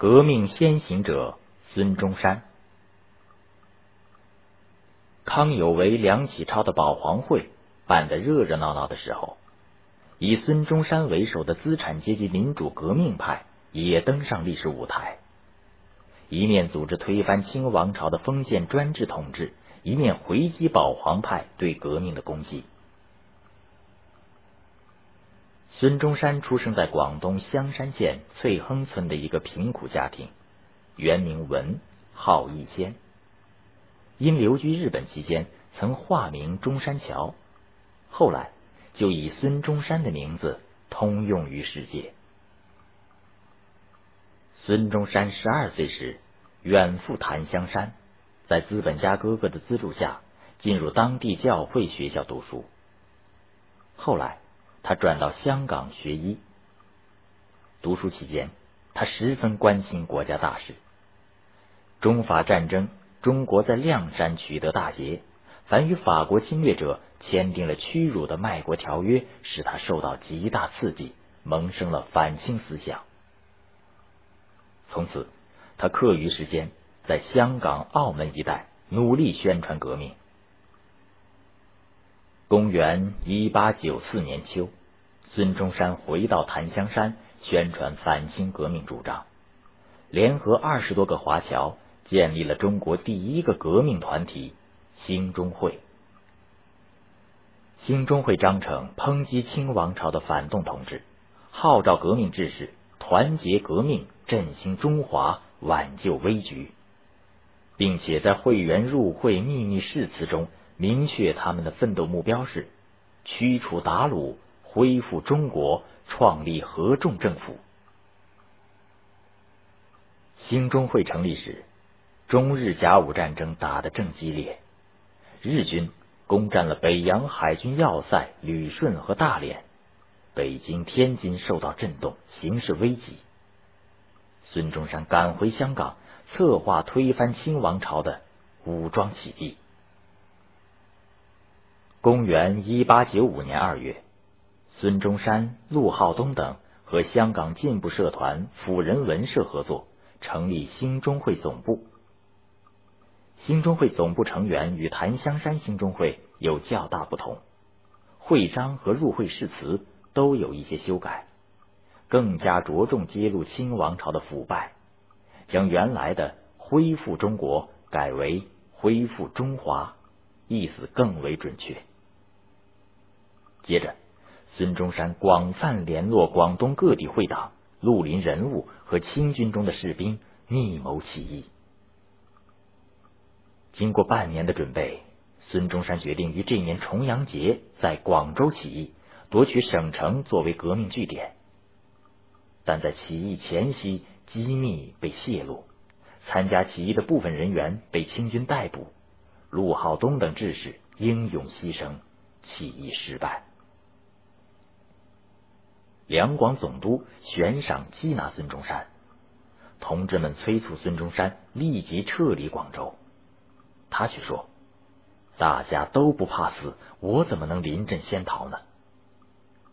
革命先行者孙中山。康有为、梁启超的保皇会办得热热闹闹的时候，以孙中山为首的资产阶级民主革命派也登上历史舞台，一面组织推翻清王朝的封建专制统治，一面回击保皇派对革命的攻击。孙中山出生在广东香山县翠亨村的一个贫苦家庭，原名文，号逸仙。因留居日本期间，曾化名中山桥，后来就以孙中山的名字通用于世界。孙中山十二岁时远赴檀香山，在资本家哥哥的资助下，进入当地教会学校读书。后来他转到香港学医。读书期间，他十分关心国家大事，中法战争。中国在亮山取得大捷，凡与法国侵略者签订了屈辱的卖国条约，使他受到极大刺激，萌生了反清思想。从此，他课余时间在香港、澳门一带努力宣传革命。公元一八九四年秋，孙中山回到檀香山，宣传反清革命主张，联合二十多个华侨。建立了中国第一个革命团体——兴中会。兴中会章程抨击清王朝的反动统治，号召革命志士团结革命，振兴中华，挽救危局，并且在会员入会秘密誓词中明确他们的奋斗目标是驱除鞑虏，恢复中国，创立合众政府。兴中会成立时。中日甲午战争打得正激烈，日军攻占了北洋海军要塞旅顺和大连，北京、天津受到震动，形势危急。孙中山赶回香港，策划推翻清王朝的武装起义。公元一八九五年二月，孙中山、陆浩东等和香港进步社团辅仁文社合作，成立兴中会总部。兴中会总部成员与檀香山兴中会有较大不同，会章和入会誓词都有一些修改，更加着重揭露清王朝的腐败，将原来的“恢复中国”改为“恢复中华”，意思更为准确。接着，孙中山广泛联络广东各地会党、绿林人物和清军中的士兵，密谋起义。经过半年的准备，孙中山决定于这年重阳节在广州起义，夺取省城作为革命据点。但在起义前夕，机密被泄露，参加起义的部分人员被清军逮捕，陆浩东等志士英勇牺牲，起义失败。两广总督悬赏缉拿孙中山，同志们催促孙中山立即撤离广州。他却说：“大家都不怕死，我怎么能临阵先逃呢？”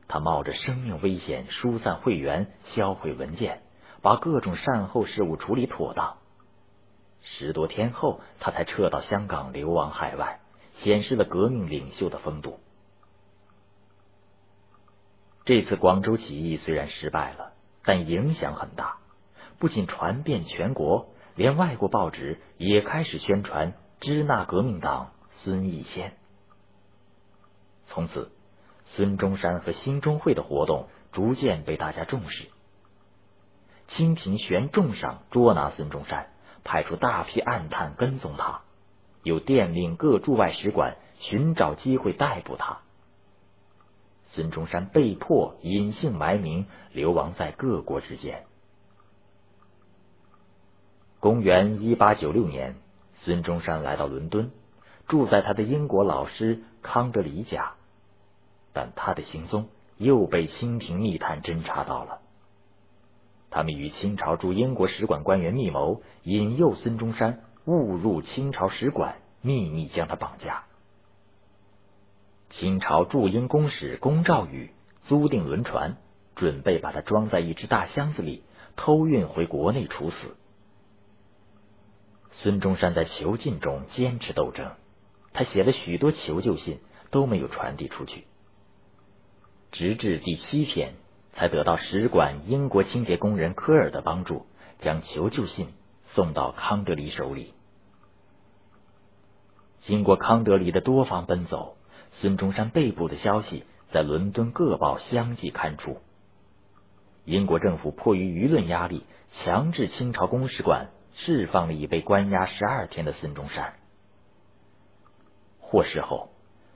他冒着生命危险疏散会员、销毁文件，把各种善后事务处理妥当。十多天后，他才撤到香港，流亡海外，显示了革命领袖的风度。这次广州起义虽然失败了，但影响很大，不仅传遍全国，连外国报纸也开始宣传。支那革命党孙逸仙，从此孙中山和兴中会的活动逐渐被大家重视。清廷悬重赏捉拿孙中山，派出大批暗探跟踪他，又电令各驻外使馆寻找机会逮捕他。孙中山被迫隐姓埋名，流亡在各国之间。公元一八九六年。孙中山来到伦敦，住在他的英国老师康德里家，但他的行踪又被清廷密探侦查到了。他们与清朝驻英国使馆官员密谋，引诱孙中山误入清朝使馆，秘密将他绑架。清朝驻英公使龚兆宇租订轮船，准备把他装在一只大箱子里，偷运回国内处死。孙中山在囚禁中坚持斗争，他写了许多求救信都没有传递出去，直至第七天才得到使馆英国清洁工人科尔的帮助，将求救信送到康德黎手里。经过康德黎的多方奔走，孙中山被捕的消息在伦敦各报相继刊出。英国政府迫于舆论压力，强制清朝公使馆释放了已被关押十二天的孙中山。获释后，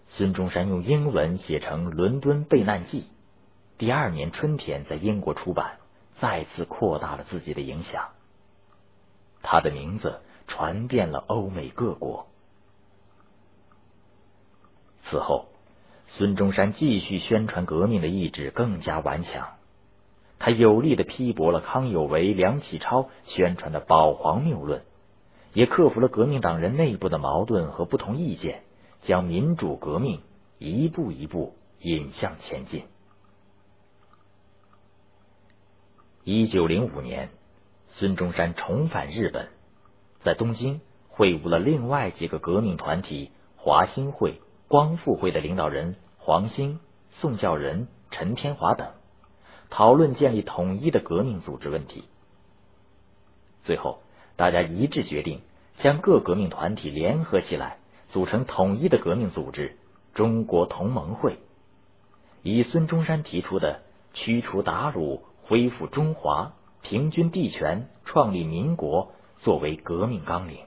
孙中山用英文写成《伦敦备难记》，第二年春天在英国出版，再次扩大了自己的影响。他的名字传遍了欧美各国。此后，孙中山继续宣传革命的意志更加顽强。他有力的批驳了康有为、梁启超宣传的保皇谬论，也克服了革命党人内部的矛盾和不同意见，将民主革命一步一步引向前进。一九零五年，孙中山重返日本，在东京会晤了另外几个革命团体华兴会。光复会的领导人黄兴、宋教仁、陈天华等讨论建立统一的革命组织问题。最后，大家一致决定将各革命团体联合起来，组成统一的革命组织——中国同盟会，以孙中山提出的驱除鞑虏、恢复中华、平均地权、创立民国作为革命纲领。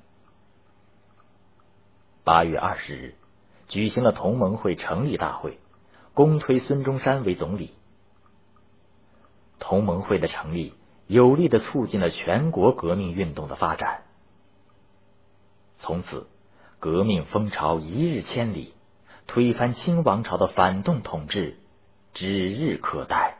八月二十日。举行了同盟会成立大会，公推孙中山为总理。同盟会的成立，有力的促进了全国革命运动的发展。从此，革命风潮一日千里，推翻清王朝的反动统治指日可待。